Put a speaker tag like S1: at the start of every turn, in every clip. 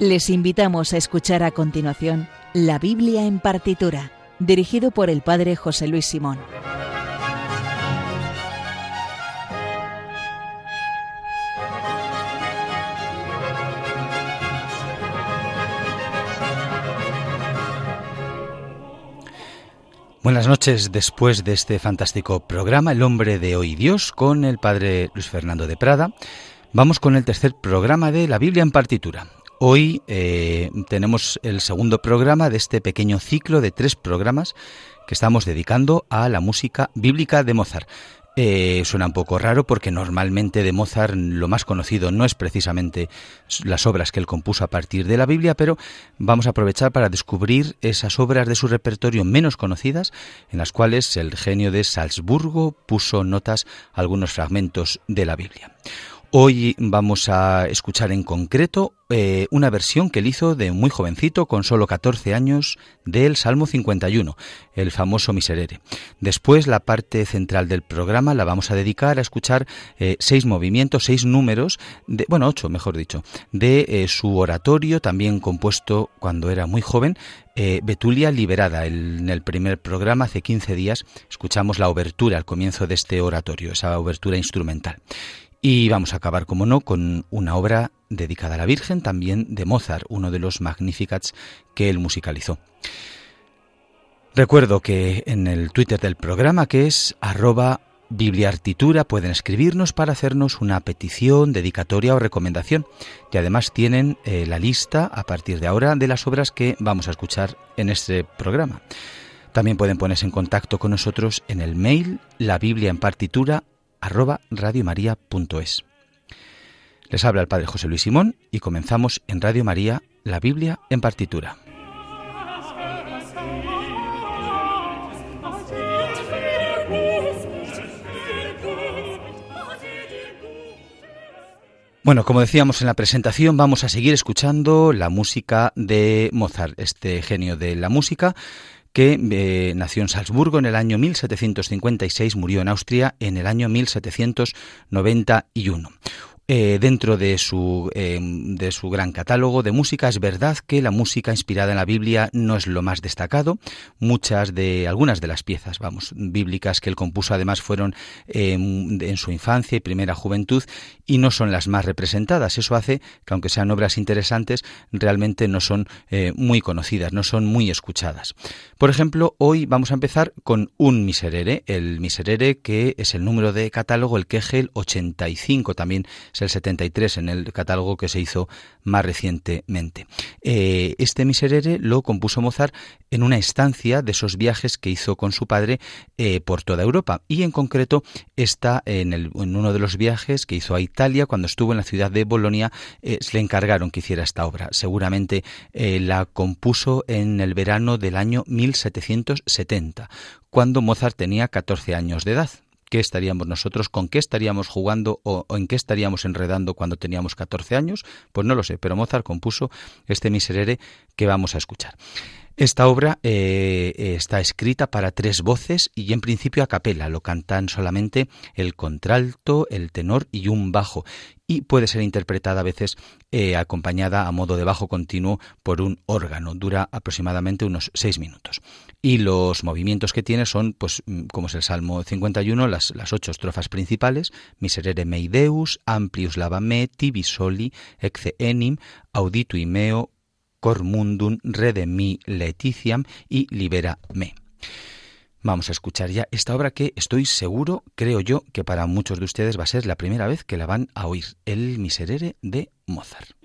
S1: Les invitamos a escuchar a continuación La Biblia en partitura, dirigido por el Padre José Luis Simón.
S2: Buenas noches después de este fantástico programa El hombre de hoy Dios con el Padre Luis Fernando de Prada. Vamos con el tercer programa de la Biblia en partitura. Hoy eh, tenemos el segundo programa de este pequeño ciclo de tres programas que estamos dedicando a la música bíblica de Mozart. Eh, suena un poco raro porque normalmente de Mozart lo más conocido no es precisamente las obras que él compuso a partir de la Biblia, pero vamos a aprovechar para descubrir esas obras de su repertorio menos conocidas, en las cuales el genio de Salzburgo puso notas a algunos fragmentos de la Biblia. Hoy vamos a escuchar en concreto eh, una versión que él hizo de muy jovencito, con solo 14 años, del Salmo 51, el famoso Miserere. Después, la parte central del programa la vamos a dedicar a escuchar eh, seis movimientos, seis números, de, bueno, ocho, mejor dicho, de eh, su oratorio, también compuesto cuando era muy joven, Betulia Liberada. en el primer programa, hace 15 días, escuchamos la obertura al comienzo de este oratorio, esa obertura instrumental. Y vamos a acabar, como no, con una obra dedicada a la Virgen, también de Mozart, uno de los Magnificats que él musicalizó. Recuerdo que en el Twitter del programa, que es arroba bibliartitura, pueden escribirnos para hacernos una petición, dedicatoria o recomendación. Y además tienen eh, la lista, a partir de ahora, de las obras que vamos a escuchar en este programa. También pueden ponerse en contacto con nosotros en el mail la Biblia en partitura arroba radiomaria.es. Les habla el Padre José Luis Simón y comenzamos en Radio María, la Biblia en partitura. Bueno, como decíamos en la presentación, vamos a seguir escuchando la música de Mozart, este genio de la música, que eh, nació en Salzburgo en el año 1756, murió en Austria en el año 1791. Eh, dentro de su, eh, de su gran catálogo de música. Es verdad que la música inspirada en la Biblia no es lo más destacado. Muchas de, algunas de las piezas, vamos, bíblicas que él compuso además fueron eh, en su infancia y primera juventud y no son las más representadas. Eso hace que aunque sean obras interesantes, realmente no son muy conocidas, no son muy escuchadas. Por ejemplo, hoy vamos a empezar con un miserere, el miserere que es el número de catálogo, el Kegel 85, también el 73 en el catálogo que se hizo más recientemente. Eh, este Miserere lo compuso Mozart en una estancia de esos viajes que hizo con su padre eh, por toda Europa y en concreto está en, uno de los viajes que hizo a Italia cuando estuvo en la ciudad de Bolonia eh, le encargaron que hiciera esta obra. Seguramente la compuso en el verano del año 1770 cuando Mozart tenía 14 años de edad qué estaríamos nosotros, con qué estaríamos jugando o, en qué estaríamos enredando cuando teníamos 14 años, pues no lo sé, pero Mozart compuso este miserere que vamos a escuchar. Esta obra eh, está escrita para tres voces y en principio a capela, lo cantan solamente el contralto, el tenor y un bajo, y puede ser interpretada a veces eh, acompañada a modo de bajo continuo por un órgano. Dura aproximadamente unos seis minutos. Y los movimientos que tiene son, pues, mm, como es el Salmo 51, las, las ocho estrofas principales, Miserere mei Deus, Amplius lavame, Tibi soli, Ecce enim, Auditui meo, Cor mundum, redemi leticiam y libera me. Vamos a escuchar ya esta obra que estoy seguro, creo yo, que para muchos de ustedes va a ser la primera vez que la van a oír, el Miserere de Mozart.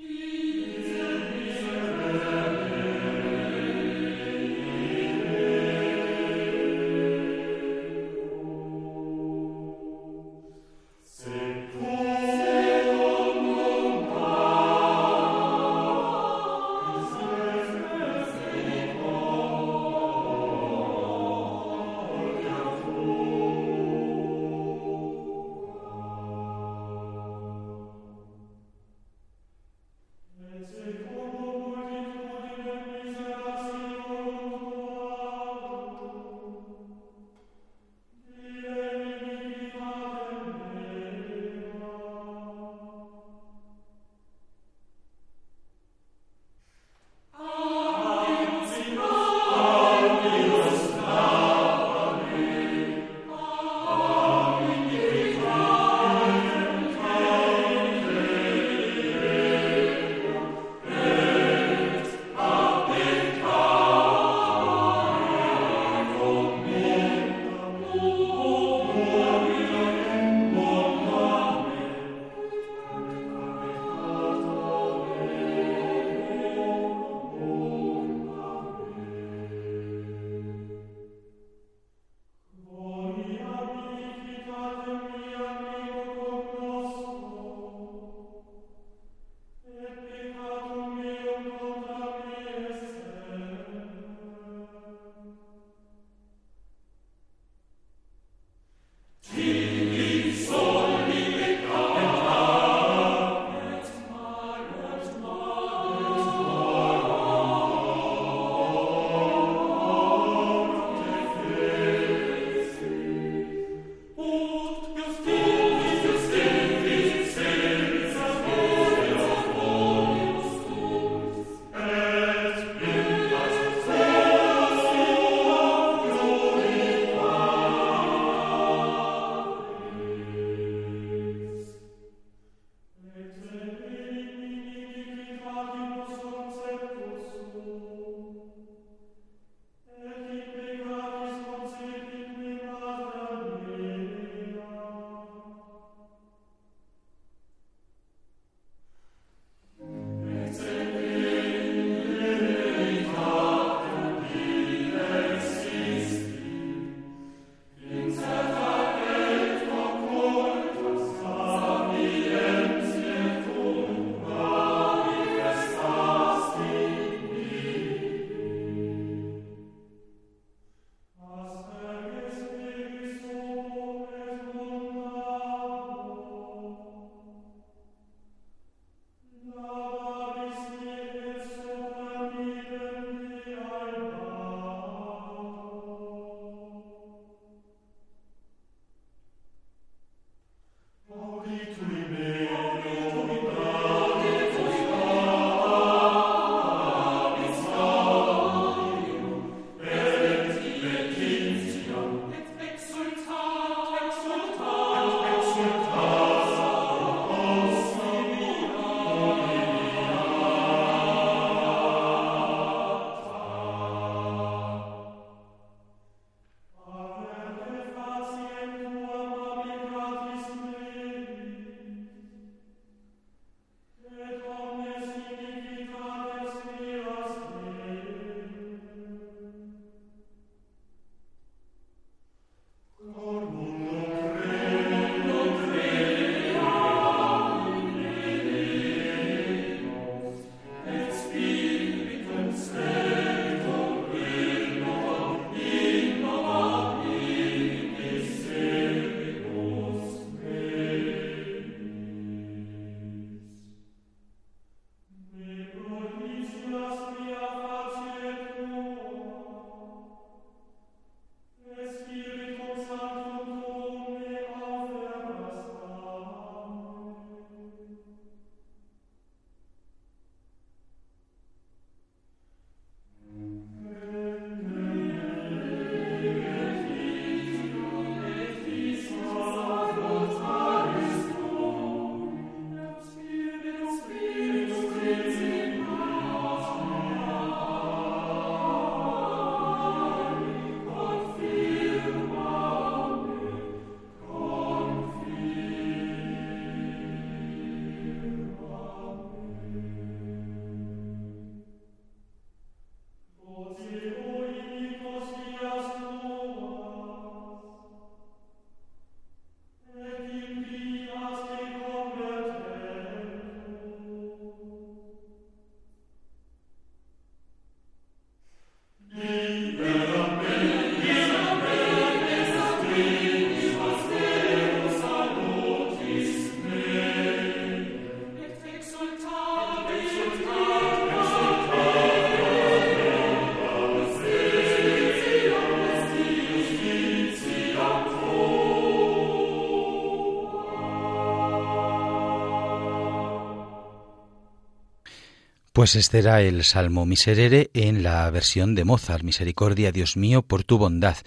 S2: Pues este era el Salmo Miserere en la versión de Mozart, Misericordia, Dios mío, por tu bondad.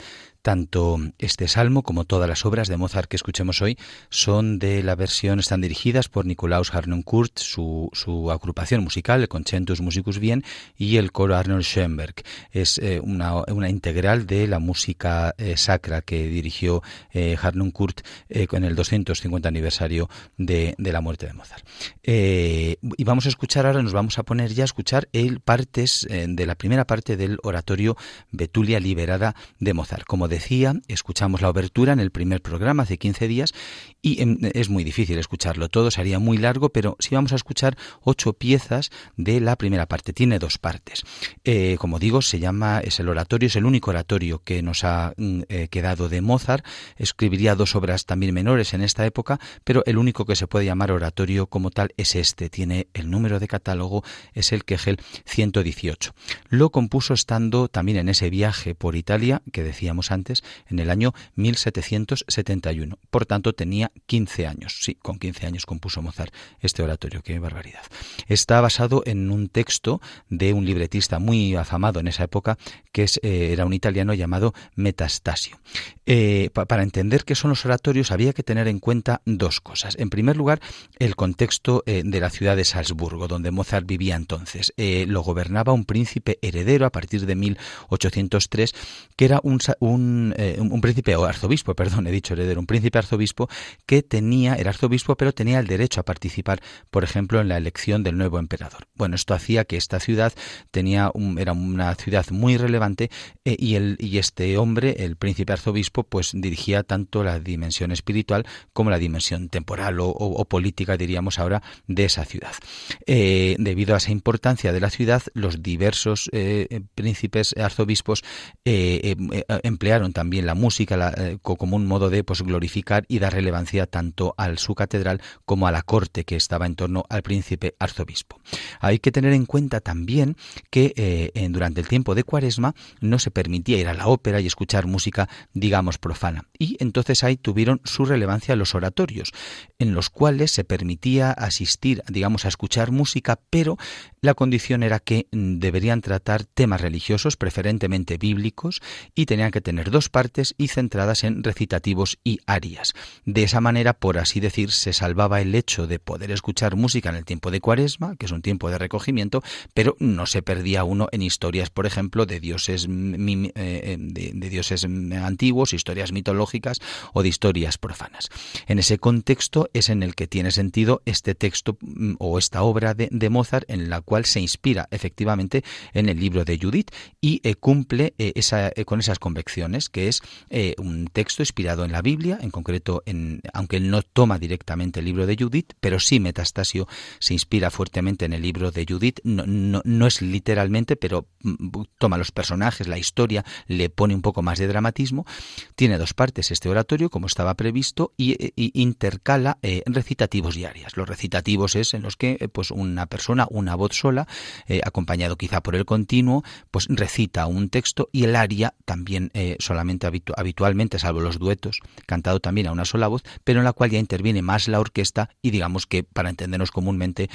S2: Tanto este salmo como todas las obras de Mozart que escuchemos hoy son de la versión, están dirigidas por Nikolaus Harnoncourt, su, su agrupación musical, el Concentus Musicus Bien, y el coro Arnold Schoenberg. Es eh, una, una, integral de la música eh, sacra que dirigió eh, Harnoncourt eh, en el 250 aniversario de, de, la muerte de Mozart. Y vamos a escuchar ahora, nos vamos a poner ya a escuchar el partes de la primera parte del oratorio Betulia liberada de Mozart. Como decía, escuchamos la obertura en el primer programa hace 15 días y em, es muy difícil escucharlo todo, sería muy largo, pero sí vamos a escuchar ocho piezas de la primera parte. Tiene dos partes. Eh, como digo, se llama, es el oratorio, es el único oratorio que nos ha mm, eh, quedado de Mozart. Escribiría dos obras también menores en esta época, pero el único que se puede llamar oratorio como tal es este. Tiene el número de catálogo, es el Kegel 118. Lo compuso estando también en ese viaje por Italia, que decíamos antes, en el año 1771. Por tanto, tenía 15 años. Sí, con 15 años compuso Mozart este oratorio. Qué barbaridad. Está basado en un texto de un libretista muy afamado en esa época, que eh, era un italiano llamado Metastasio. Eh, para entender qué son los oratorios había que tener en cuenta dos cosas. En primer lugar, el contexto eh, de la ciudad de Salzburgo, donde Mozart vivía entonces. lo gobernaba un príncipe heredero a partir de 1803, que era un, un, un príncipe o arzobispo, perdón, he dicho heredero, un príncipe arzobispo que tenía, era arzobispo, pero tenía el derecho a participar, por ejemplo, en la elección del nuevo emperador. Bueno, esto hacía que esta ciudad tenía era una ciudad muy relevante eh, y, el, y este hombre, el príncipe arzobispo, pues dirigía tanto la dimensión espiritual como la dimensión temporal o, política, diríamos ahora, de esa ciudad. Eh, debido a esa importancia de la ciudad, los diversos eh, príncipes arzobispos emplearon también la música como un modo de pues, glorificar y dar relevancia tanto a su catedral como a la corte que estaba en torno al príncipe arzobispo. Hay que tener en cuenta también que eh, durante el tiempo de Cuaresma no se permitía ir a la ópera y escuchar música, digamos, profana. Y entonces ahí tuvieron su relevancia los oratorios, en los cuales se permitía asistir, digamos, a escuchar música, pero la condición era que mm, deberían tratar temas religiosos, preferentemente bíblicos, y tenían que tener dos partes y centradas en recitativos y arias. De esa manera, por así decir, se salvaba el hecho de poder escuchar música en el tiempo de Cuaresma, que es un tiempo de recogimiento, pero no se perdía uno en historias, por ejemplo, de dioses, eh, eh, de, dioses antiguos, historias mitológicas o de historias profanas. En ese contexto es en el que tiene sentido este texto o esta obra de, Mozart en la cual se inspira efectivamente en el libro de Judith y eh, cumple con esas que es un texto inspirado en la Biblia, en concreto, en, aunque él no toma directamente el libro de Judith, pero sí Metastasio se inspira fuertemente en el libro de Judith, no, no, es literalmente, pero mm, toma los personajes, la historia, le pone un poco más de dramatismo. Tiene dos partes este oratorio, como estaba previsto, y, intercala eh, recitativos y arias. Los recitativos es en los que eh, pues una persona, una voz sola, eh, acompañado quizá por el continuo, pues recita un texto y el aria también solamente habitualmente, salvo los duetos, cantado también a una sola voz, pero en la cual ya interviene más la orquesta y digamos que para entendernos comúnmente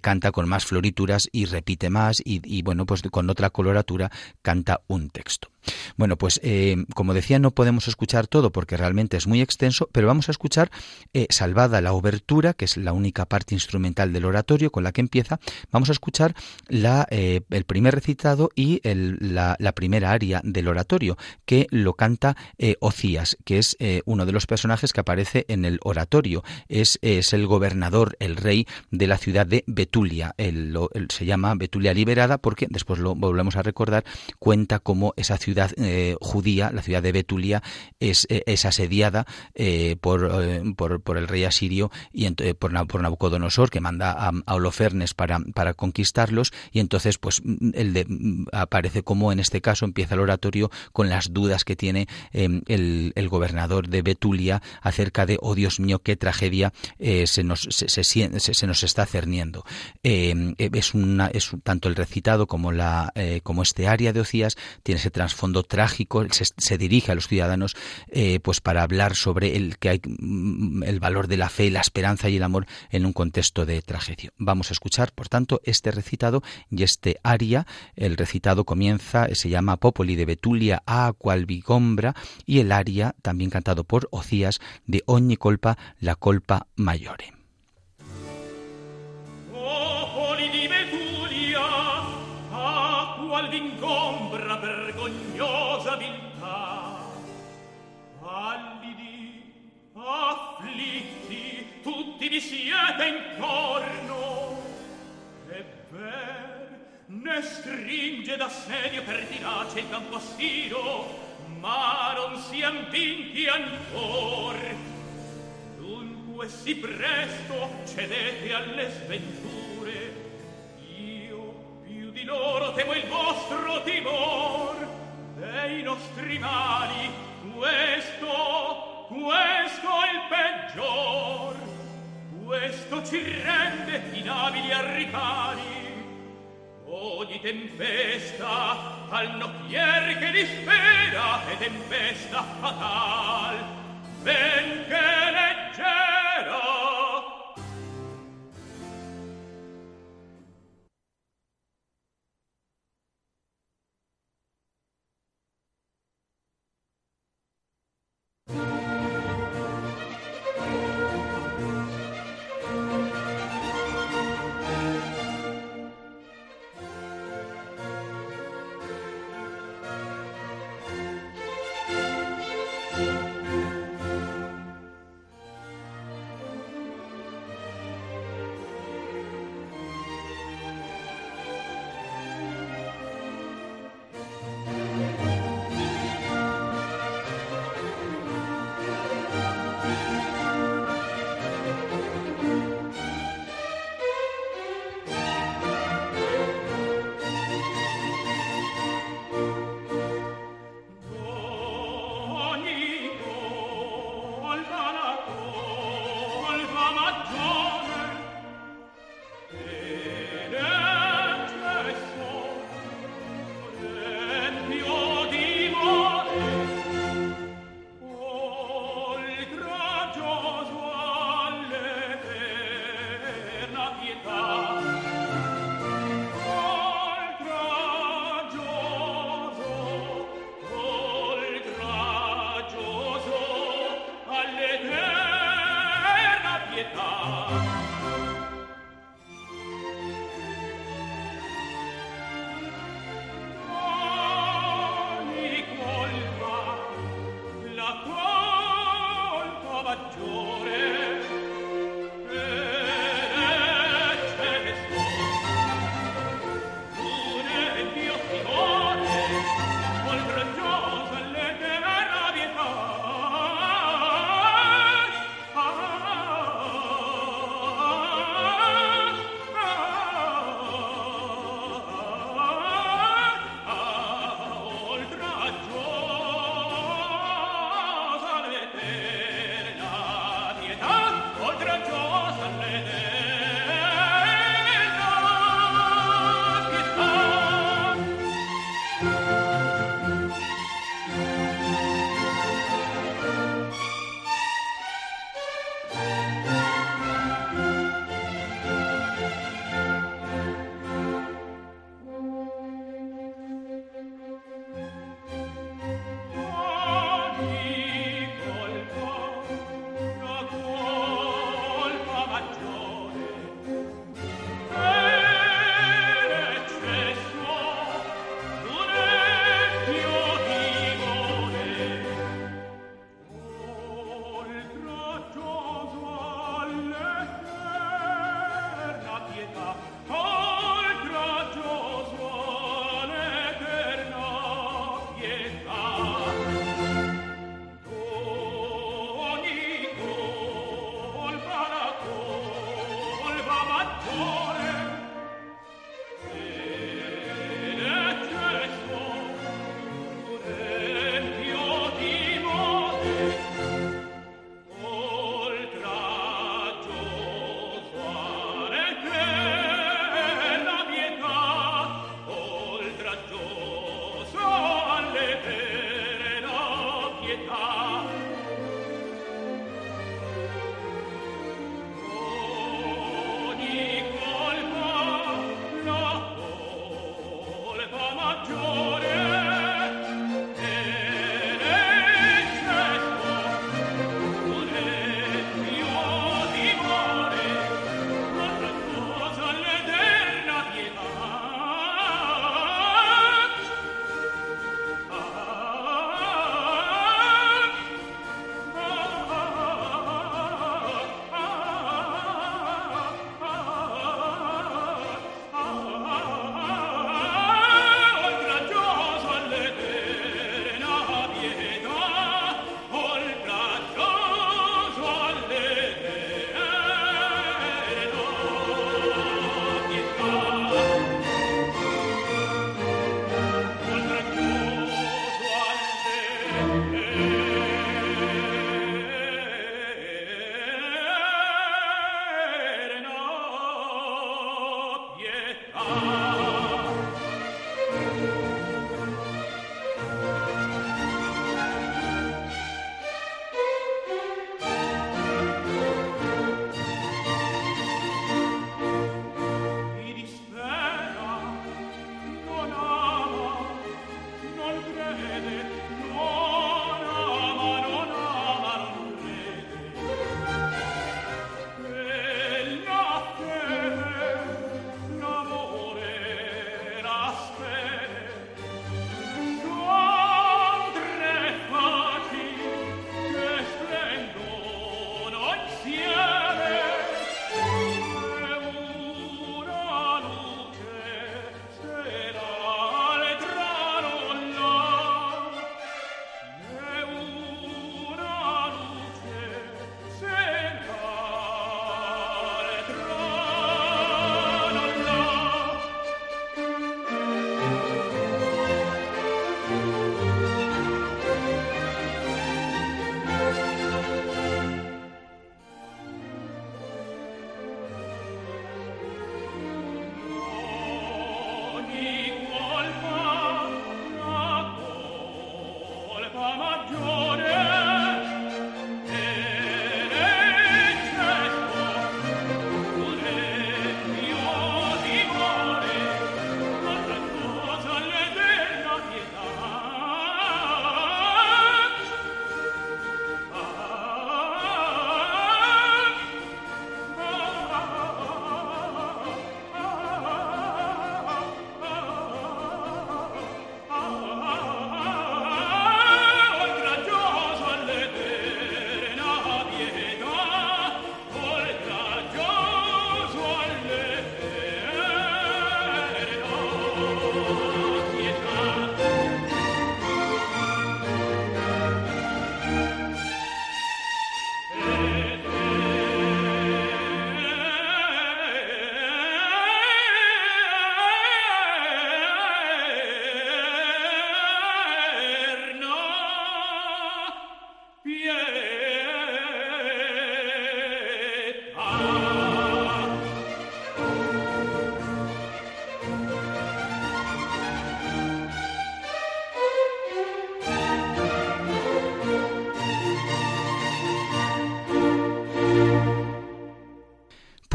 S2: canta con más florituras y repite más y, bueno, pues con otra coloratura canta un texto. Bueno, pues eh, como decía, no podemos escuchar todo porque realmente es muy extenso, pero vamos a escuchar eh, salvada la obertura, que es la única parte instrumental del oratorio con la que empieza, vamos a escuchar la, eh, el primer recitado y la, primera aria del oratorio, que lo canta Ocías, que es uno de los personajes que aparece en el oratorio. Es, es el gobernador, el rey de la ciudad de Betulia. se llama Betulia liberada porque, después lo volvemos a recordar, cuenta cómo esa ciudad eh, judía, la ciudad de Betulia, es, eh, es asediada eh, por, por, el rey asirio y por, por, Nabucodonosor, que manda a, Holofernes para, para, conquistarlos, y entonces pues el de, aparece como en este caso empieza el oratorio con las dudas que tiene em, el, el, gobernador de Betulia acerca de, oh Dios mío, qué tragedia se, nos, se, se, nos está cerniendo. Em, es, una, es tanto el recitado como, la, como este área de Ocías tiene ese trasfondo trágico, se, dirige a los ciudadanos eh, pues para hablar sobre el que hay mm, el valor de la fe, la esperanza y el amor en un contexto de tragedia. Vamos a escuchar, por tanto, este recitado y este aria. El recitado comienza, se llama Popoli de Betulia a qual vigombra y el aria, también cantado por Ocías, de Ogni colpa, la colpa mayore.
S3: vi siete intorno e ver ne stringe da sedio per dilace il campo stiro ma non siam vinti ancor. Dunque si presto cedete alle sventure. Io più di loro temo il vostro timor. Dei nostri mali questo, questo è il peggior. Questo ci rende inabili a ripari. O di tempesta al nocchier che dispera e tempesta fatal. Benché leggera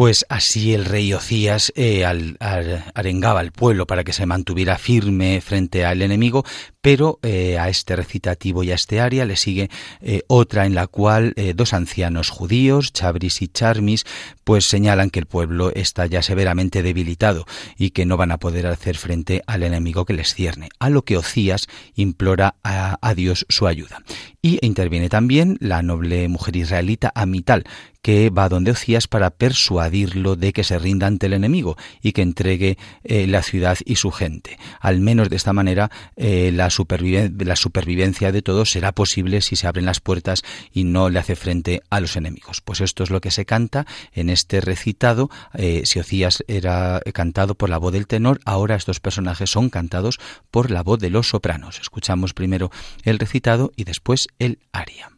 S2: Pues así el rey Ocías eh, arengaba al pueblo para que se mantuviera firme frente al enemigo, pero eh, a este recitativo y a este área le sigue eh, otra en la cual dos ancianos judíos, Chabris y Charmis, pues señalan que el pueblo está ya severamente debilitado y que no van a poder hacer frente al enemigo que les cierne, a lo que Ocías implora a, Dios su ayuda. Y interviene también la noble mujer israelita Amital, que va donde Ocías para persuadirlo de que se rinda ante el enemigo y que eh, la ciudad y su gente. Al menos de esta manera eh, la, la, supervivencia de todos será posible si se abren las puertas y no le hace frente a los enemigos. Pues esto es lo que se canta en este recitado. Eh, si Ocías era cantado por la voz del tenor, ahora estos personajes son cantados por la voz de los sopranos. Escuchamos primero el recitado y después el aria.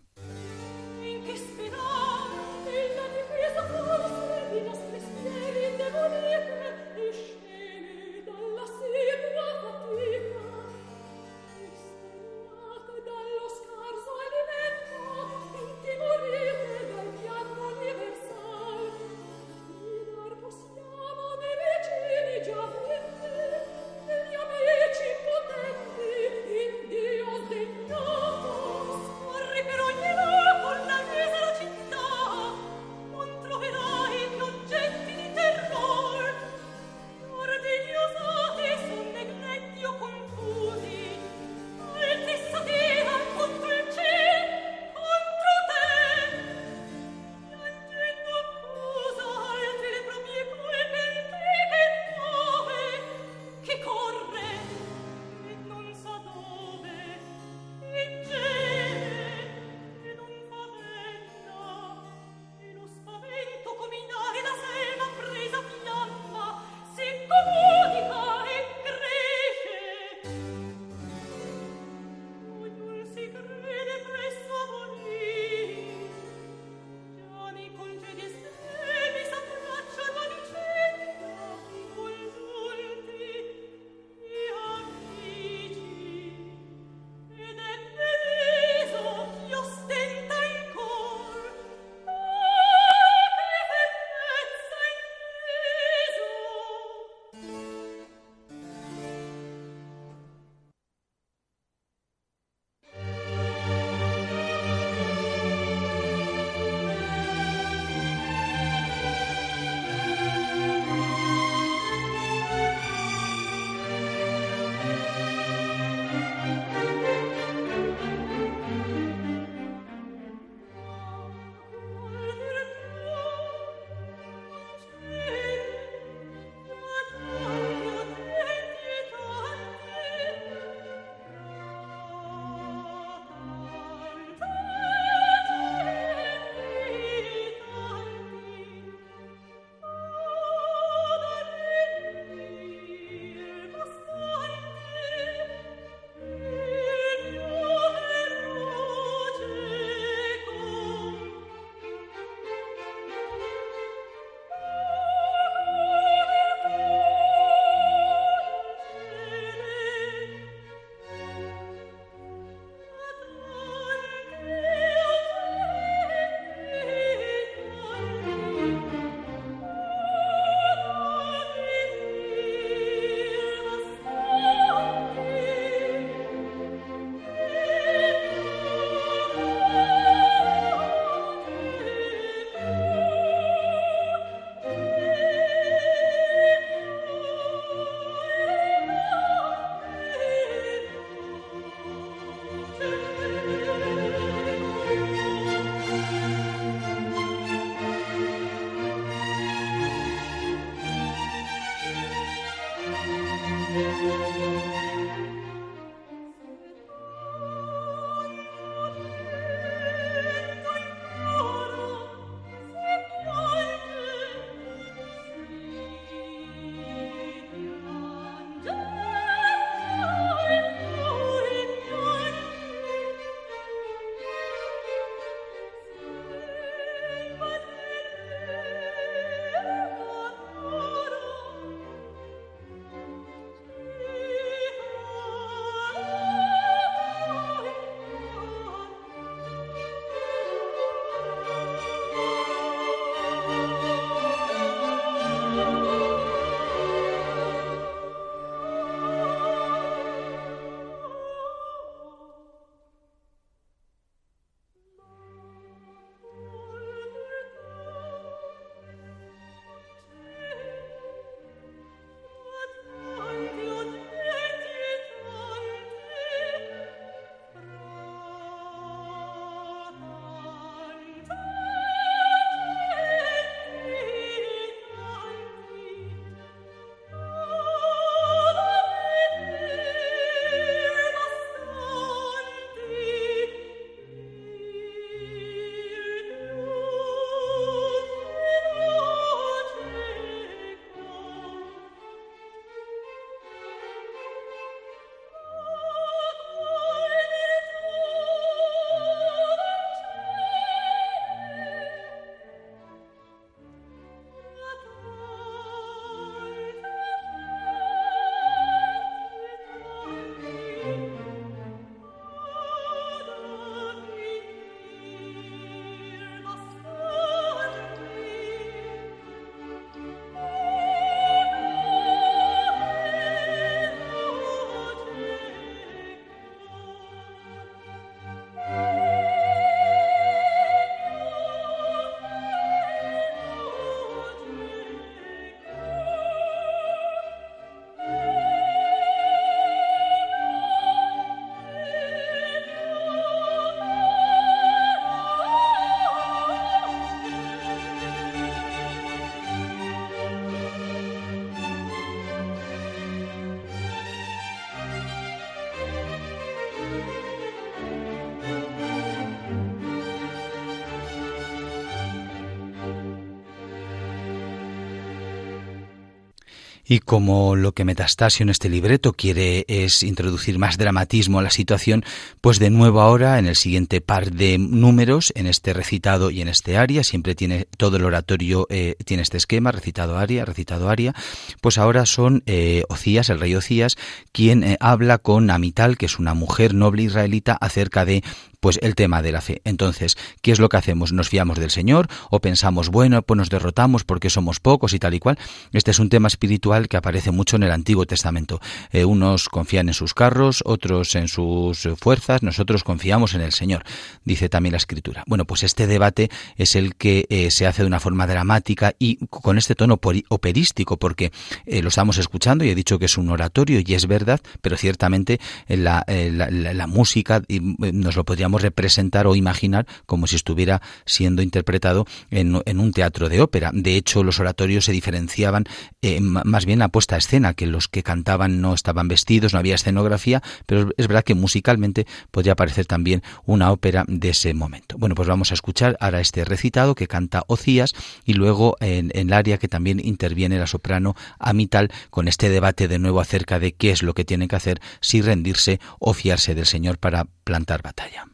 S2: Y como lo que Metastasio en este libreto quiere es introducir más dramatismo a la situación, pues de nuevo ahora en el siguiente par de números, en este recitado y en este aria, siempre tiene todo el oratorio, eh, tiene este esquema, recitado aria, recitado aria, pues ahora son eh, Ocías, el rey Ocías, quien eh, habla con Amital, que es una mujer noble israelita, acerca de pues el tema de la fe. Entonces, ¿qué es lo que hacemos? ¿Nos fiamos del Señor o pensamos, bueno, pues nos derrotamos porque somos pocos y tal y cual? Este es un tema espiritual que aparece mucho en el Antiguo Testamento. Eh, unos confían en sus carros, otros en sus fuerzas, nosotros confiamos en el Señor, dice también la Escritura. Bueno, pues este debate es el que eh, se hace de una forma dramática y con este tono operístico, porque eh, lo estamos escuchando y he dicho que es un oratorio y es verdad, pero ciertamente la, la, la música nos lo podríamos representar o imaginar como si estuviera siendo interpretado en, un teatro de ópera. De hecho, los oratorios se diferenciaban eh, más bien la puesta a escena, que los que cantaban no estaban vestidos, no había escenografía, pero es verdad que musicalmente podría parecer también una ópera de ese momento. Bueno, pues vamos a escuchar ahora este recitado que canta Ocías y luego en, el área que también interviene la soprano Amital con este debate de nuevo acerca de qué es lo que tiene que hacer, si rendirse o fiarse del Señor para plantar batalla.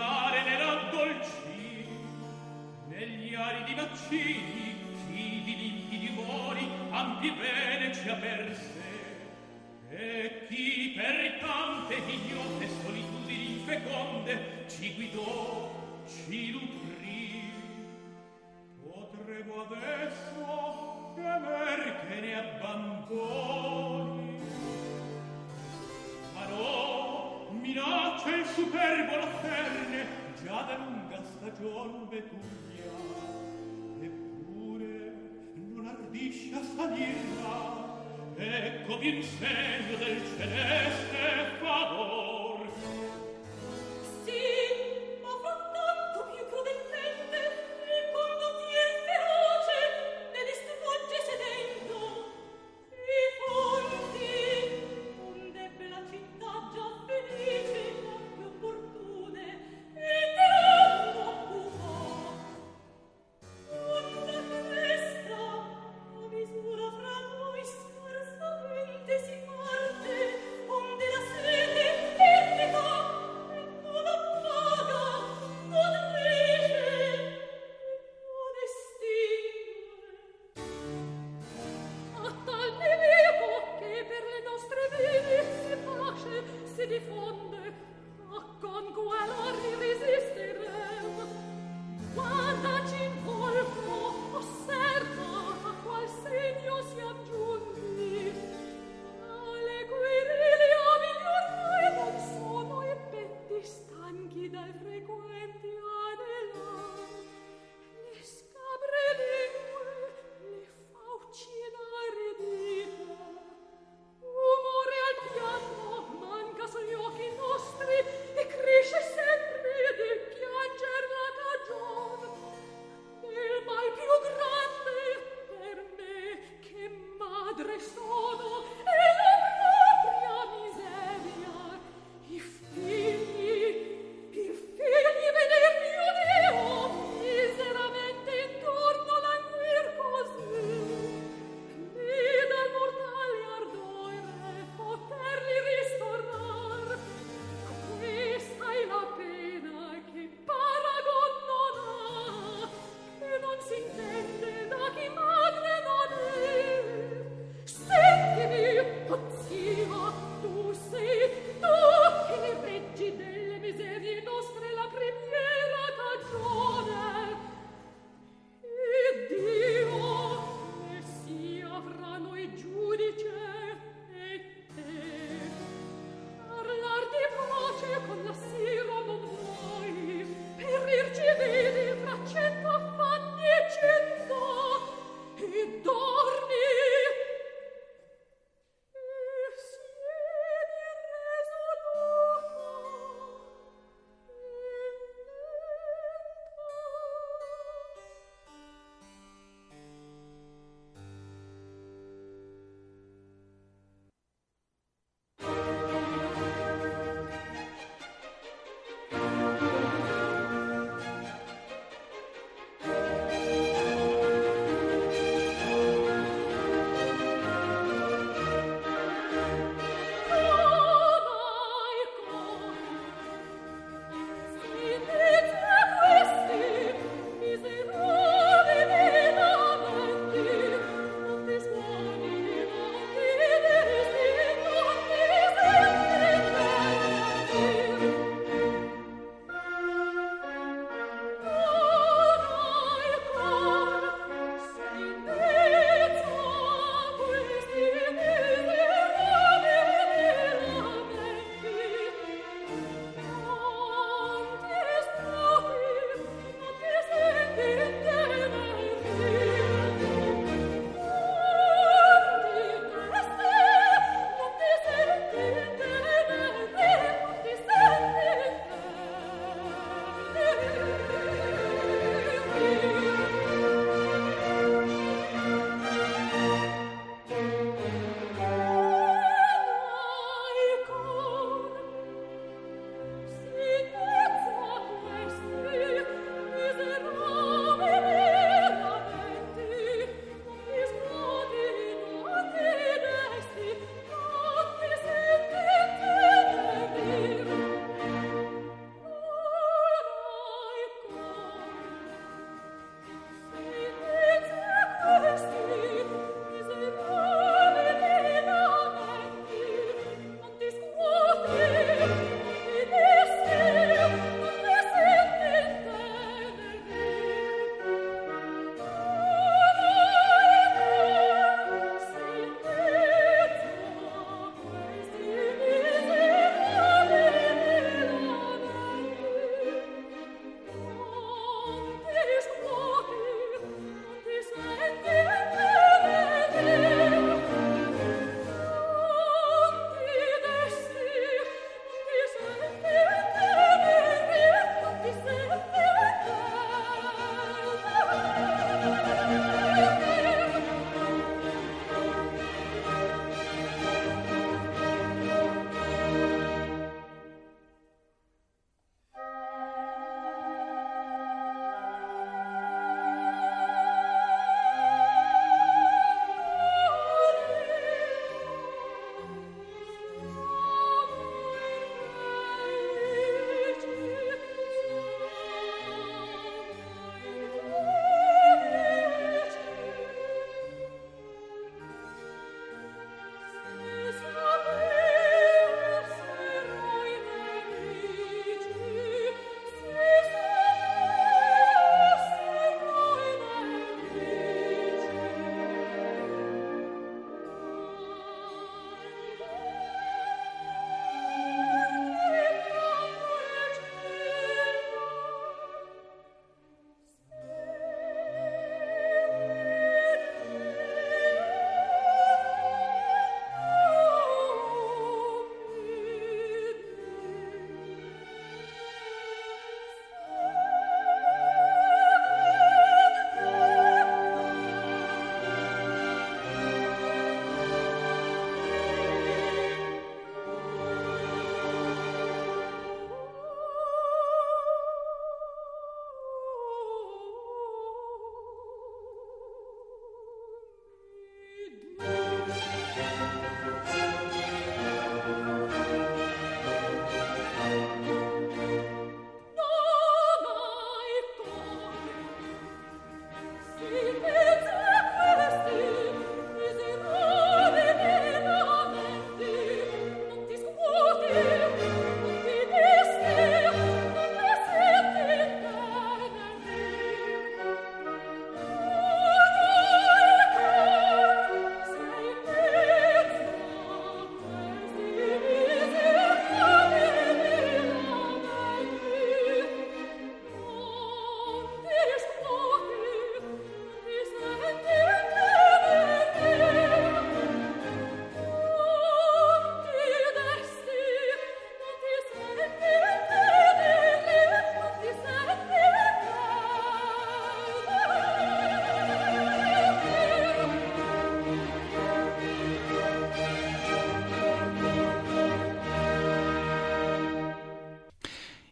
S4: Amare ne raddolci negli aridi vaccini chi di limpidi mori ampi bene ci aperse e chi per tante ignote solitudini infeconde ci guidò ci nutrì Potremo adesso temer che ne abbandoni. Ma no, minaccia il superbo latterne già da lunga stagion vetuglia eppure non ardisce a salirla ecco vien segno del celeste favor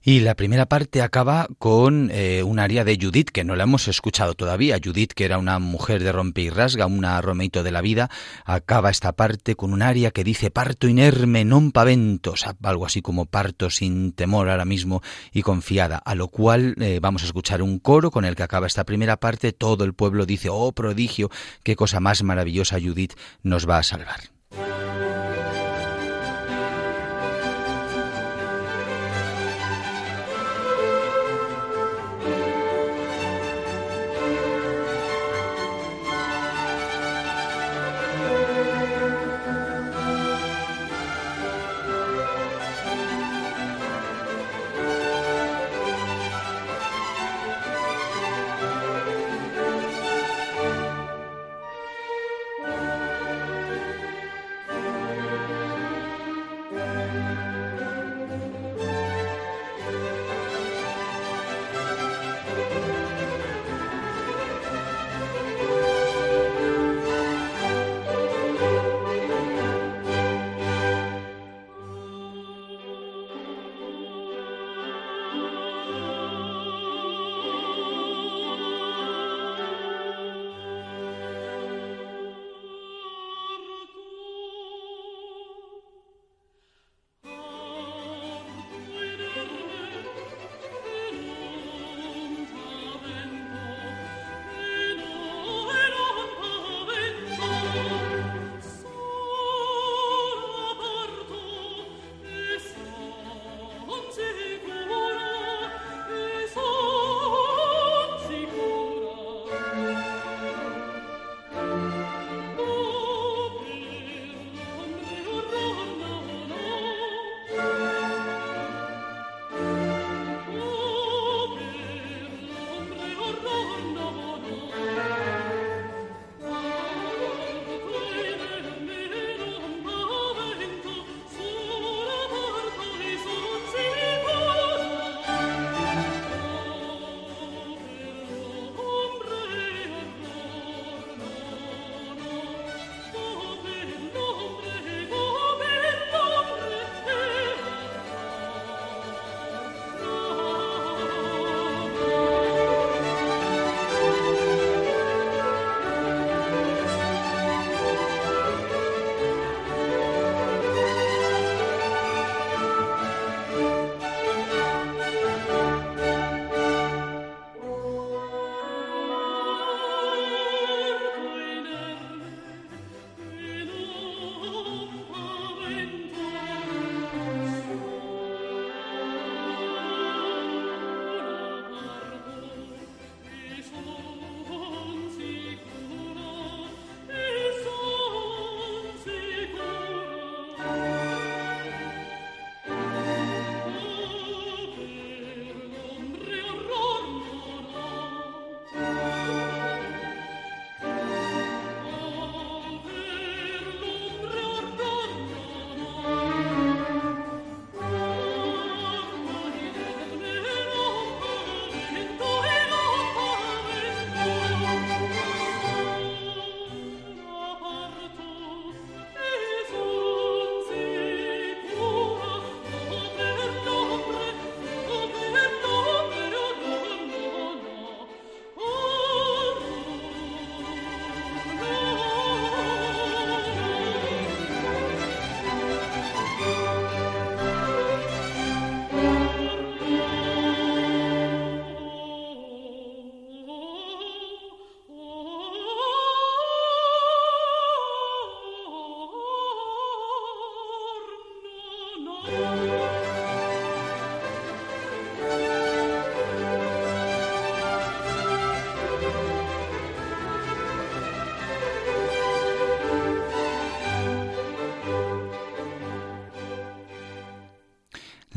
S4: Y la primera parte acaba con eh, un aria de Judith, que no la hemos escuchado todavía. Judith, que era una mujer de rompe y rasga, una romeito de la vida, acaba esta parte con un aria que dice parto inerme non pavento, o sea, algo así como parto sin temor ahora mismo y confiada, a lo cual eh, vamos a escuchar un coro con el que acaba esta primera parte, todo el pueblo dice, oh prodigio, qué cosa más maravillosa Judith nos va a salvar.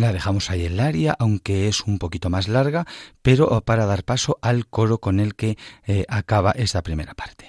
S4: La dejamos ahí en el área, aunque es un poquito más larga, pero para dar paso al coro con el que eh, acaba esta primera parte.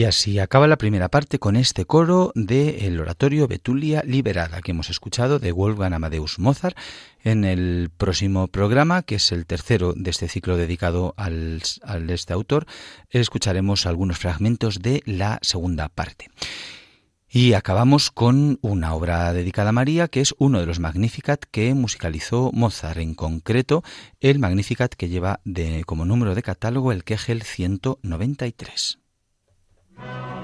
S2: Y así acaba la primera parte con este coro del oratorio Betulia Liberada que hemos escuchado de Wolfgang Amadeus Mozart. En el próximo programa, que es el tercero de este ciclo dedicado al este autor, escucharemos algunos fragmentos de la segunda parte. Y acabamos con una obra dedicada a María, que es uno de los Magnificat que musicalizó Mozart, en concreto el Magnificat que lleva de, como número de catálogo el Kegel 193.
S4: Bye.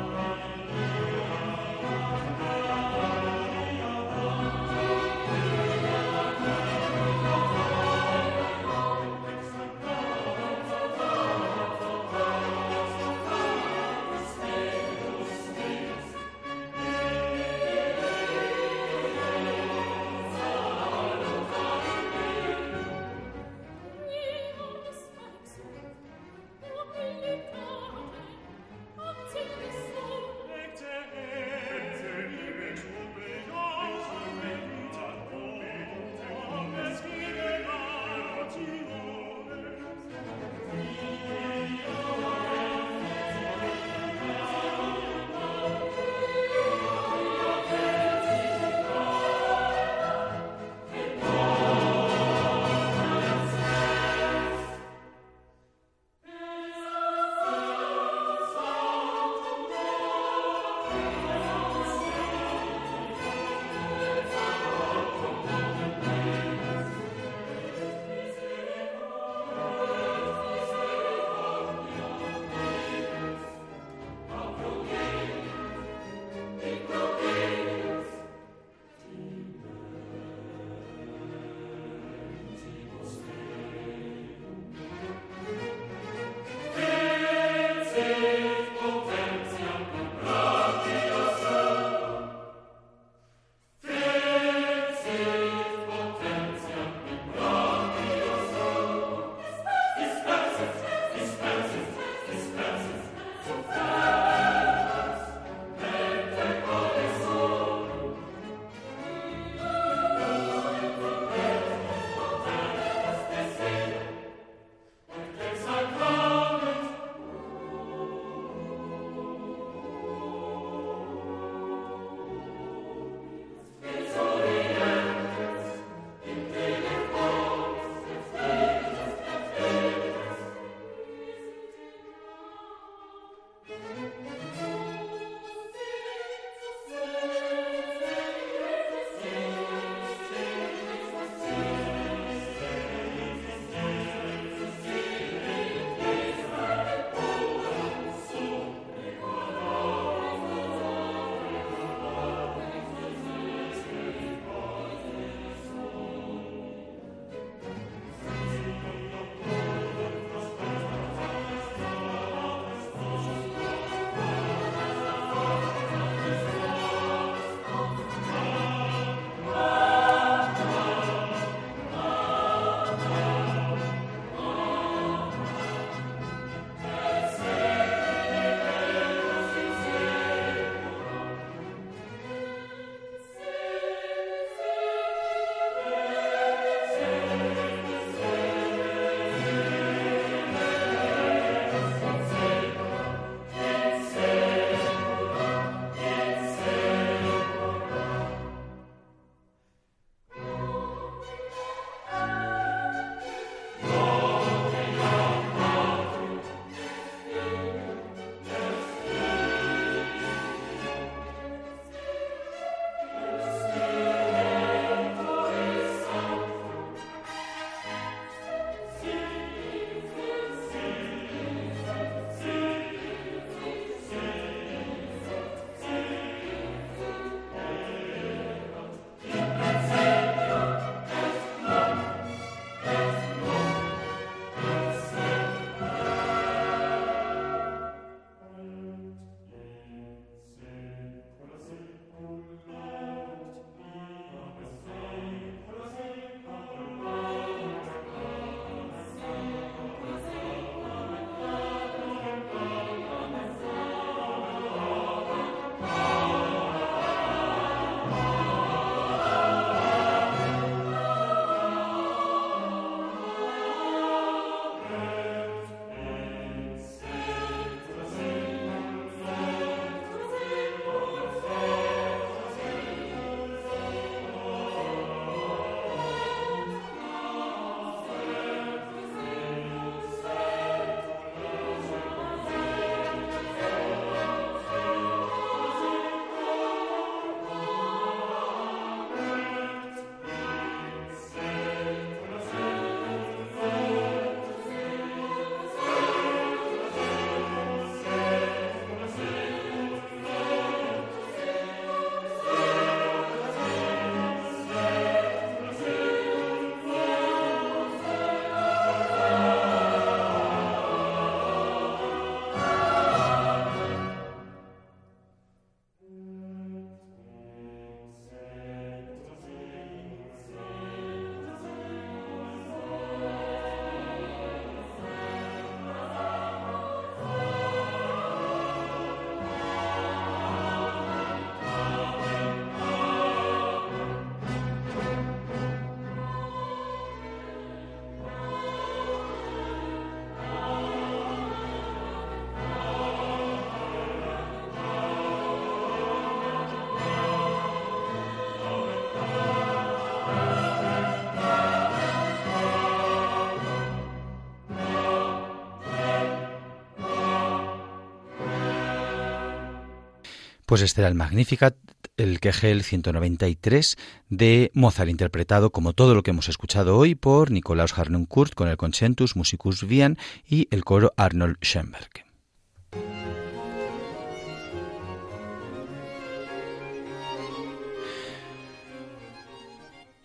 S2: Pues este era el Magnificat, el Kegel 193 de Mozart, interpretado como todo lo que hemos escuchado hoy por Nikolaus Harnoncourt con el Concentus Musicus Wien y el coro Arnold Schoenberg.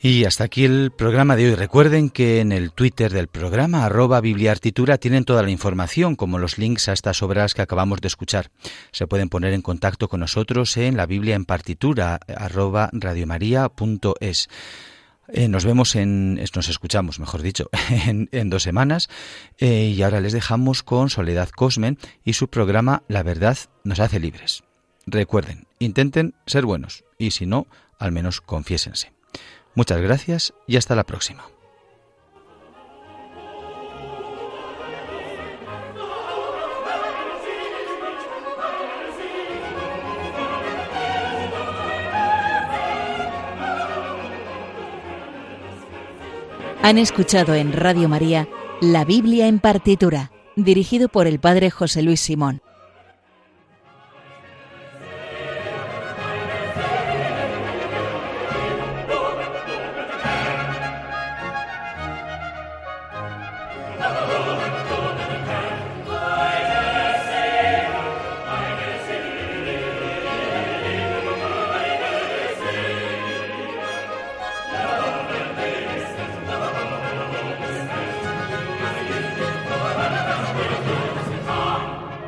S2: Y hasta aquí el programa de hoy. Recuerden que en el Twitter del programa, arroba bibliartitura, tienen toda la información, como los links a estas obras que acabamos de escuchar. Se pueden poner en contacto con nosotros en la Biblia en partitura, arroba radiomaria.es. Eh, nos vemos en, nos escuchamos, mejor dicho, en, dos semanas. Eh, y ahora les dejamos con Soledad Cosmen y su programa La verdad nos hace libres. Recuerden, intenten ser buenos y si no, al menos confiésense. Muchas gracias y hasta la próxima.
S1: Han escuchado en Radio María La Biblia en partitura, dirigido por el Padre José Luis Simón.